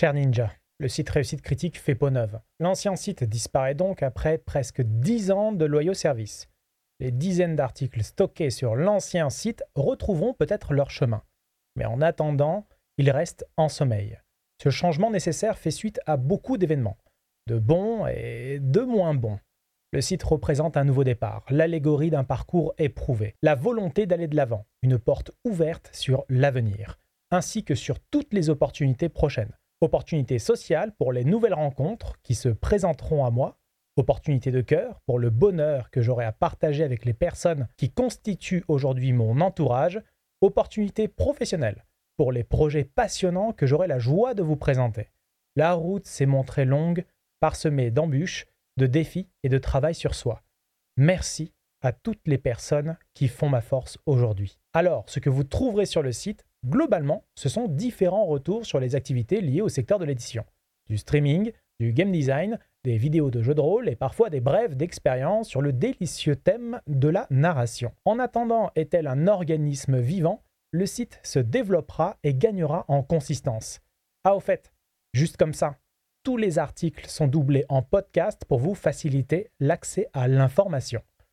Cher Ninja, le site Réussite Critique fait peau neuve. L'ancien site disparaît donc après presque 10 ans de loyaux services. Les dizaines d'articles stockés sur l'ancien site retrouveront peut-être leur chemin. Mais en attendant, ils restent en sommeil. Ce changement nécessaire fait suite à beaucoup d'événements, de bons et de moins bons. Le site représente un nouveau départ, l'allégorie d'un parcours éprouvé, la volonté d'aller de l'avant, une porte ouverte sur l'avenir, ainsi que sur toutes les opportunités prochaines. Opportunités sociales pour les nouvelles rencontres qui se présenteront à moi, opportunités de cœur pour le bonheur que j'aurai à partager avec les personnes qui constituent aujourd'hui mon entourage, opportunités professionnelles pour les projets passionnants que j'aurai la joie de vous présenter. La route s'est montrée longue, parsemée d'embûches, de défis et de travail sur soi. Merci à toutes les personnes qui font ma force aujourd'hui. Alors, ce que vous trouverez sur le site, globalement, ce sont différents retours sur les activités liées au secteur de l'édition. Du streaming, du game design, des vidéos de jeux de rôle et parfois des brèves d'expérience sur le délicieux thème de la narration. En attendant, est-elle un organisme vivant Le site se développera et gagnera en consistance. Ah au fait, juste comme ça, tous les articles sont doublés en podcast pour vous faciliter l'accès à l'information.